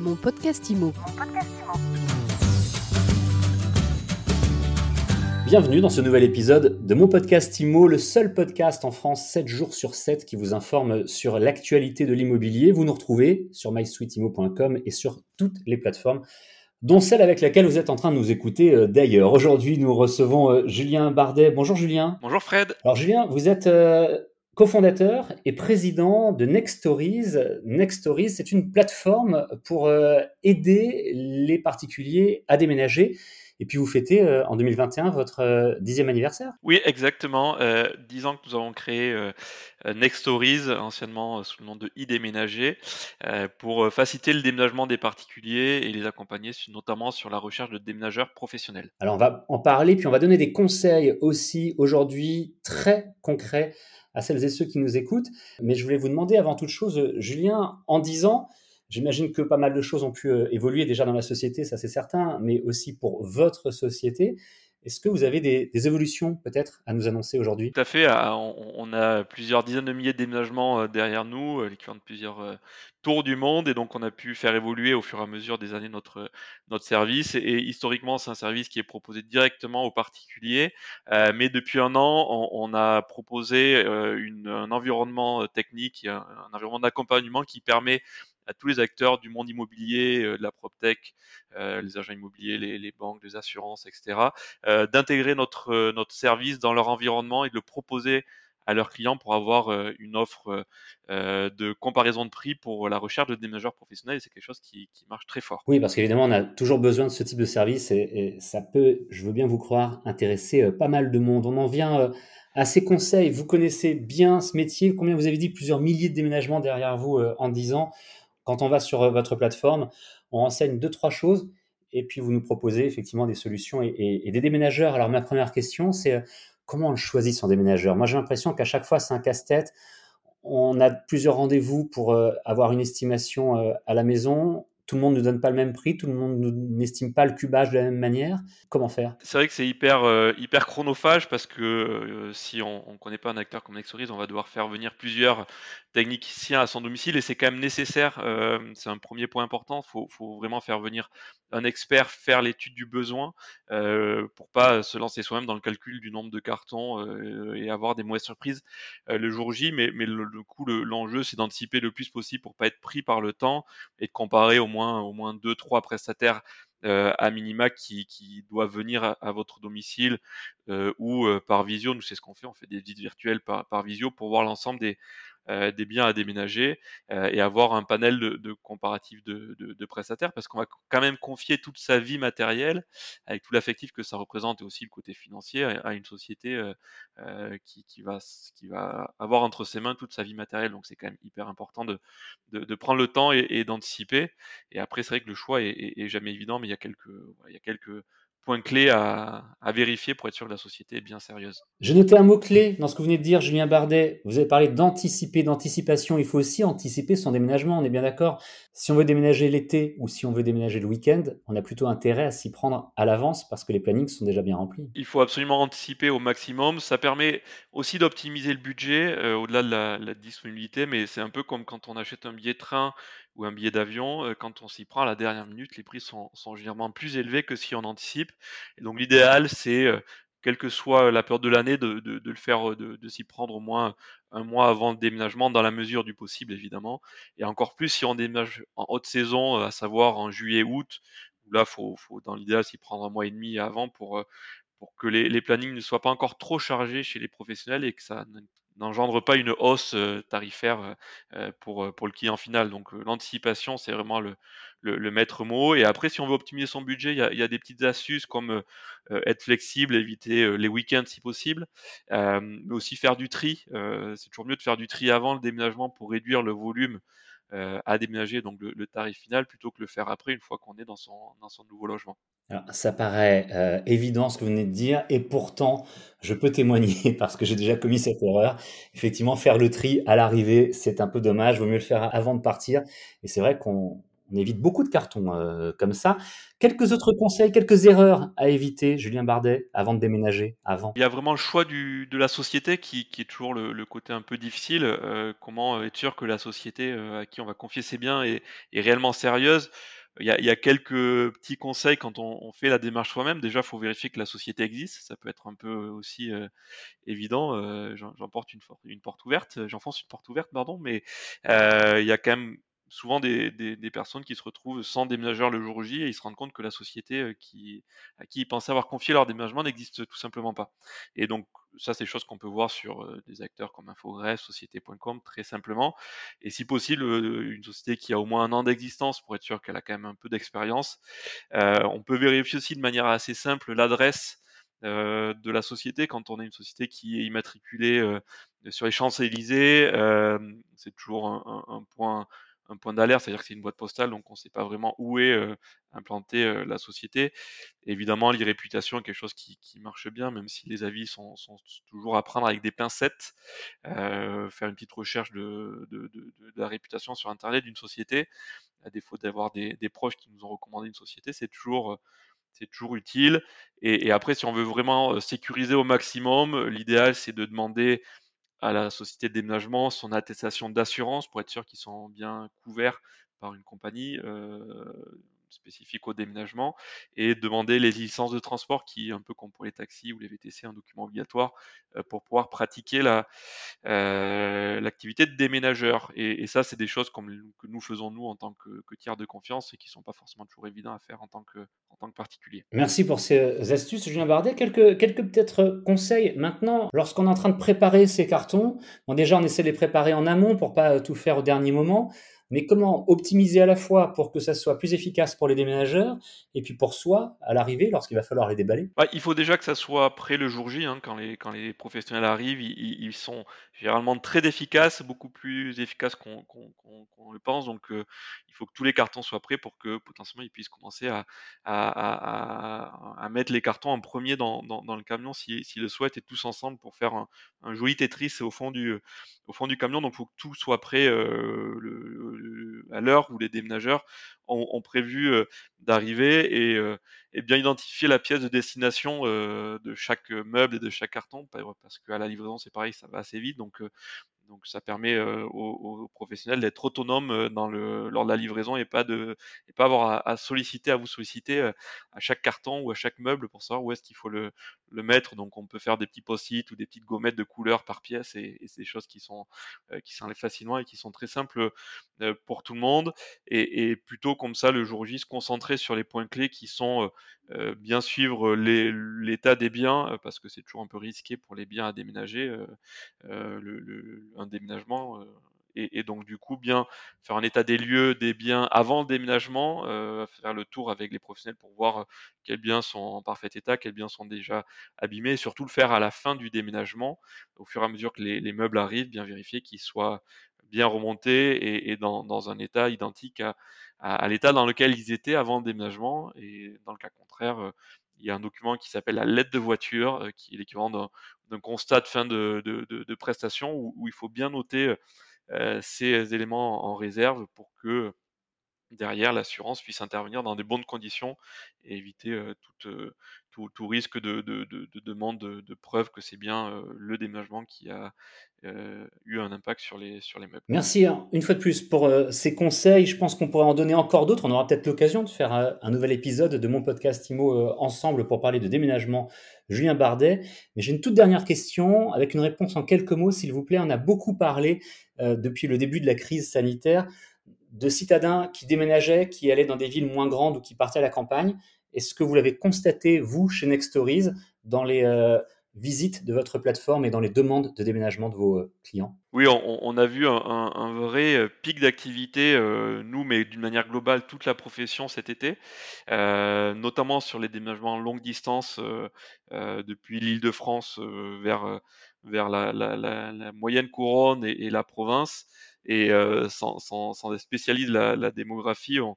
Mon podcast IMO. Bienvenue dans ce nouvel épisode de mon podcast IMO, le seul podcast en France 7 jours sur 7 qui vous informe sur l'actualité de l'immobilier. Vous nous retrouvez sur mysweetimo.com et sur toutes les plateformes dont celle avec laquelle vous êtes en train de nous écouter euh, d'ailleurs. Aujourd'hui, nous recevons euh, Julien Bardet. Bonjour Julien. Bonjour Fred. Alors Julien, vous êtes euh, cofondateur et président de Next Stories. C'est une plateforme pour aider les particuliers à déménager. Et puis vous fêtez en 2021 votre dixième anniversaire. Oui, exactement. dix ans que nous avons créé Next Stories, anciennement sous le nom de e-déménager, pour faciliter le déménagement des particuliers et les accompagner notamment sur la recherche de déménageurs professionnels. Alors on va en parler, puis on va donner des conseils aussi aujourd'hui très concrets à celles et ceux qui nous écoutent. Mais je voulais vous demander avant toute chose, Julien, en dix ans, J'imagine que pas mal de choses ont pu euh, évoluer déjà dans la société, ça c'est certain, mais aussi pour votre société. Est-ce que vous avez des, évolutions peut-être à nous annoncer aujourd'hui? Tout à fait. On, a plusieurs dizaines de milliers de déménagements euh, derrière nous, euh, l'équivalent de plusieurs tours du monde, et donc on a pu faire évoluer au fur et à mesure des années notre, notre service. Et, historiquement, c'est un service qui est proposé directement aux particuliers. mais depuis un an, on, a proposé un environnement technique, un environnement d'accompagnement qui permet à tous les acteurs du monde immobilier, euh, de la PropTech, euh, les agents immobiliers, les, banques, les assurances, etc., euh, d'intégrer notre, notre service dans leur environnement et de le proposer à leurs clients pour avoir une offre de comparaison de prix pour la recherche de déménageurs professionnels. Et c'est quelque chose qui, marche très fort. Oui, parce qu'évidemment, on a toujours besoin de ce type de service et, ça peut, je veux bien vous croire, intéresser pas mal de monde. On en vient à ces conseils. Vous connaissez bien ce métier. Combien vous avez dit Plusieurs milliers de déménagements derrière vous en 10 ans? Quand on va sur euh, votre plateforme, on enseigne deux, trois choses et puis vous nous proposez effectivement des solutions et, des déménageurs. Alors ma première question, c'est euh, comment on choisit son déménageur? Moi j'ai l'impression qu'à chaque fois c'est un casse-tête. On a plusieurs rendez-vous pour euh, avoir une estimation à la maison tout le monde ne donne pas le même prix, tout le monde n'estime pas le cubage de la même manière. Comment faire? C'est vrai que c'est hyper, euh, hyper chronophage parce que euh, si on ne connaît pas un acteur comme Nexoris, on va devoir faire venir plusieurs techniciens à son domicile et c'est quand même nécessaire. Euh, c'est un premier point important. Il faut, vraiment faire venir un expert faire l'étude du besoin pour pas se lancer soi-même dans le calcul du nombre de cartons et avoir des mauvaises surprises le jour J. Mais, mais le, coup, l'enjeu, c'est d'anticiper le plus possible pour pas être pris par le temps et de comparer au moins au moins deux, trois prestataires euh, à minima qui, doivent venir à, votre domicile euh, ou euh, par visio. Nous, c'est ce qu'on fait. On fait des visites virtuelles par, visio pour voir l'ensemble des, des biens à déménager euh, et avoir un panel de, de comparatifs de, de, prestataires parce qu'on va quand même confier toute sa vie matérielle avec tout l'affectif que ça représente et aussi le côté financier à, une société euh, qui, qui, va, qui va avoir entre ses mains toute sa vie matérielle. Donc c'est quand même hyper important de, de, prendre le temps et, d'anticiper. Et après, c'est vrai que le choix est, est, jamais évident, mais il y a quelques, il y a quelques point clé à, vérifier pour être sûr que la société est bien sérieuse. J'ai noté un mot-clé dans ce que vous venez de dire, Julien Bardet. Vous avez parlé d'anticiper, d'anticipation. Il faut aussi anticiper son déménagement, on est bien d'accord. Si on veut déménager l'été ou si on veut déménager le week-end, on a plutôt intérêt à s'y prendre à l'avance parce que les plannings sont déjà bien remplis. Il faut absolument anticiper au maximum. Ça permet aussi d'optimiser le budget euh, au-delà de la, la disponibilité, mais c'est un peu comme quand on achète un billet de train ou un billet d'avion, euh, quand on s'y prend à la dernière minute, les prix sont, généralement plus élevés que si on anticipe. Et donc l'idéal, c'est, euh, quelle que soit la période de l'année, de, le faire, de, s'y prendre au moins un mois avant le déménagement, dans la mesure du possible, évidemment. Et encore plus si on déménage en haute saison, euh, à savoir en juillet-août, où là, faut, faut dans l'idéal s'y prendre un mois et demi avant pour, pour que les, les plannings ne soient pas encore trop chargés chez les professionnels et que ça n'engendre pas une hausse tarifaire pour, pour le client final. Donc l'anticipation, c'est vraiment le, le, maître mot. Et après, si on veut optimiser son budget, il y a, y a des petites astuces comme être flexible, éviter les week-ends si possible, mais aussi faire du tri. c'est toujours mieux de faire du tri avant le déménagement pour réduire le volume à déménager, donc le, tarif final, plutôt que le faire après, une fois qu'on est dans son, dans son nouveau logement. Ça paraît euh, évident ce que vous venez de dire, et pourtant, je peux témoigner parce que j'ai déjà commis cette erreur. Effectivement, faire le tri à l'arrivée, c'est un peu dommage. Vaut mieux le faire avant de partir. Et c'est vrai qu'on on évite beaucoup de cartons euh, comme ça. Quelques autres conseils, quelques erreurs à éviter, Julien Bardet, avant de déménager, avant? Il y a vraiment le choix de la société qui, est toujours le, côté un peu difficile. Euh, comment être sûr que la société euh, à qui on va confier ses biens est, réellement sérieuse il y, a, quelques petits conseils quand on, fait la démarche soi-même. Déjà, il faut vérifier que la société existe. Ça peut être un peu aussi euh, évident. Euh, J'emporte une, porte ouverte, j'enfonce une porte ouverte, pardon, mais il y a quand même souvent des, personnes qui se retrouvent sans déménageur le jour J et ils se rendent compte que la société euh, qui, à qui ils pensaient avoir confié leur déménagement n'existe tout simplement pas. Et donc, ça, c'est des choses qu'on peut voir sur euh, des acteurs comme Infogreffe, Société.com, très simplement. Et si possible, euh, une société qui a au moins un an d'existence pour être sûr qu'elle a quand même un peu d'expérience. On peut vérifier aussi de manière assez simple l'adresse de la société quand on a une société qui est immatriculée sur les Champs-Élysées. C'est toujours un, point point d'alerte, c'est-à-dire que c'est une boîte postale, donc on ne sait pas vraiment où est implantée la société. évidemment, l'irréputation est quelque chose qui, marche bien, même si les avis sont, toujours à prendre avec des pincettes. Faire une petite recherche de, la réputation sur Internet d'une société, à défaut d'avoir des, proches qui nous ont recommandé une société, c'est toujours c'est toujours utile. Et, après, si on veut vraiment sécuriser au maximum, l'idéal c'est de demander à la société de déménagement son attestation d'assurance pour être sûr qu'ils sont bien couverts par une compagnie spécifique au déménagement et demander les licences de transport qui, un peu comme pour les taxis ou les VTC, un document obligatoire euh, pour pouvoir pratiquer la, euh, l'activité de déménageur. Et, ça, c'est des choses que nous faisons nous en tant que, tiers de confiance et qui sont pas forcément toujours évidents à faire en tant que, en tant que particulier. Merci pour ces astuces, Julien Bardet. Quelques, quelques peut-être conseils maintenant, lorsqu'on est en train de préparer ces cartons. Bon, déjà, on essaie de les préparer en amont pour pas tout faire au dernier moment mais comment optimiser à la fois pour que ça soit plus efficace pour les déménageurs et puis pour soi à l'arrivée lorsqu'il va falloir les déballer? Bah, Il faut déjà que ça soit prêt le jour J, hein, quand, les, quand les professionnels arrivent, ils, ils sont généralement très efficaces, beaucoup plus efficaces qu'on qu le pense, donc euh, il faut que tous les cartons soient prêts pour que potentiellement ils puissent commencer à, à, à, mettre les cartons en premier dans, dans, le camion s'ils si, si le souhaitent et tous ensemble pour faire un, joli Tetris au fond du, au fond du camion, donc il faut que tout soit prêt euh, le, à l'heure où les déménageurs ont, prévu euh, d'arriver et, euh, et, bien identifier la pièce de destination euh, de chaque meuble et de chaque carton, parce qu'à la livraison c'est pareil, ça va assez vite, donc donc ça permet euh, aux, professionnels d'être autonomes dans le, lors de la livraison et pas avoir à, solliciter, à vous solliciter euh, à chaque carton ou à chaque meuble pour savoir où est-ce qu'il faut le, mettre. Donc on peut faire des petits post-it ou des petites gommettes de couleur par pièce et, c'est des choses qui sont euh, qui s'enlèvent facilement et qui sont très simples euh, pour tout le monde. Et, plutôt comme ça le jour J se concentrer sur les points clés qui sont euh, bien suivre l'état des biens parce que c'est toujours un peu risqué pour les biens à déménager. le un déménagement. Euh, et, donc du coup, bien faire un état des lieux des biens avant le déménagement, euh, faire le tour avec les professionnels pour voir euh, quels biens sont en parfait état, quels biens sont déjà abîmés, et surtout le faire à la fin du déménagement, au fur et à mesure que les, les meubles arrivent, bien vérifier qu'ils soient bien remontés et, dans, un état identique à l'état dans lequel ils étaient avant le déménagement. Et dans le cas contraire, il y a un document qui s'appelle la lettre de voiture, euh, qui est l'équivalent d'un constat de fin de, prestation, où, où, il faut bien noter euh, ces éléments en réserve pour que derrière l'assurance puisse intervenir dans des bonnes conditions et éviter tout, tout, risque de, de, de, de demande de, preuve que c'est bien le déménagement qui a eu un impact sur les, sur les meubles. Merci hein, une fois de plus pour ces conseils. Je pense qu'on pourrait en donner encore d'autres. On aura peut-être l'occasion de faire un, un, nouvel épisode de mon podcast IMO ensemble pour parler de déménagement. Julien Bardet. Mais j'ai une toute dernière question avec une réponse en quelques mots, s'il vous plaît. On a beaucoup parlé depuis le début de la crise sanitaire de citadins qui déménageaient, qui allaient dans des villes moins grandes ou qui partaient à la campagne. Est-ce que vous l'avez constaté, vous, chez Nextories, dans les euh, visites de votre plateforme et dans les demandes de déménagement de vos euh, clients? Oui, on, a vu un, vrai euh, pic d'activité, nous, mais d'une manière globale, toute la profession cet été, notamment sur les déménagements longue distance depuis l'île de France vers, vers la, moyenne couronne et la province. Et sans, sans, sans, spécialistes de la, démographie, on,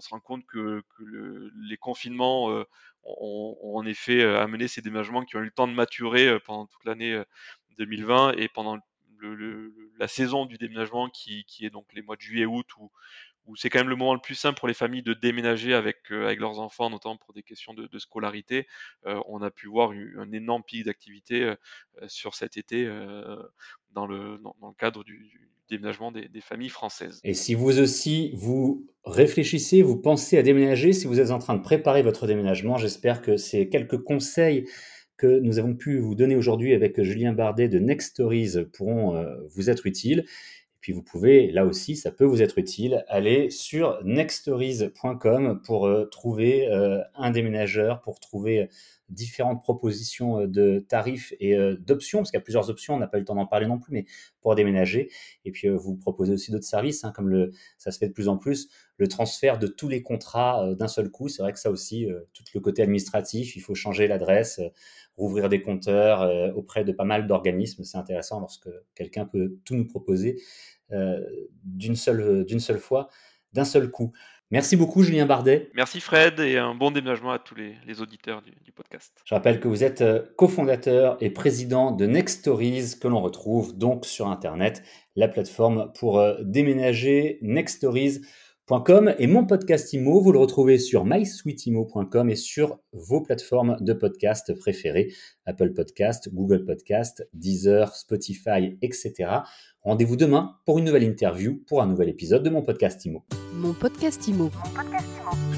se rend compte que, que le, les confinements ont, en effet amené ces déménagements qui ont eu le temps de maturer pendant toute l'année 2020 et pendant la saison du déménagement qui, est donc les mois de juillet août où, où c'est quand même le moment le plus simple pour les familles de déménager avec, avec leurs enfants, notamment pour des questions de, scolarité. on a pu voir un énorme pic d'activité sur cet été dans, le, dans, le cadre du, déménagement des, familles françaises. Et si vous aussi, vous réfléchissez, vous pensez à déménager, si vous êtes en train de préparer votre déménagement, j'espère que ces quelques conseils que nous avons pu vous donner aujourd'hui avec Julien Bardet de Next Stories pourront vous être utiles. Puis vous pouvez, là aussi, ça peut vous être utile, aller sur nextstories.com pour euh, trouver euh, un déménageur, pour trouver différentes propositions euh, de tarifs et d'options, parce qu'il y a plusieurs options, on n'a pas eu le temps d'en parler non plus, mais pour déménager. Et puis vous proposez aussi d'autres services, hein, comme le, ça se fait de plus en plus, le transfert de tous les contrats d'un seul coup. C'est vrai que ça aussi, tout le côté administratif, il faut changer l'adresse, rouvrir des compteurs auprès de pas mal d'organismes. C'est intéressant lorsque quelqu'un peut tout nous proposer. Euh, d'une seule, d'une seule fois, d'un seul coup. Merci beaucoup, Julien Bardet. Merci, Fred, et un bon déménagement à tous les, auditeurs du, podcast. Je rappelle que vous êtes euh, cofondateur et président de Next Stories, que l'on retrouve donc sur Internet, la plateforme pour euh, déménager Next Stories et mon podcast IMO, vous le retrouvez sur mysweetimo.com et sur vos plateformes de podcast préférées, Apple Podcast, Google Podcast, Deezer, Spotify, etc. Rendez-vous demain pour une nouvelle interview, pour un nouvel épisode de mon podcast IMO. Mon podcast IMO. Mon podcast IMO.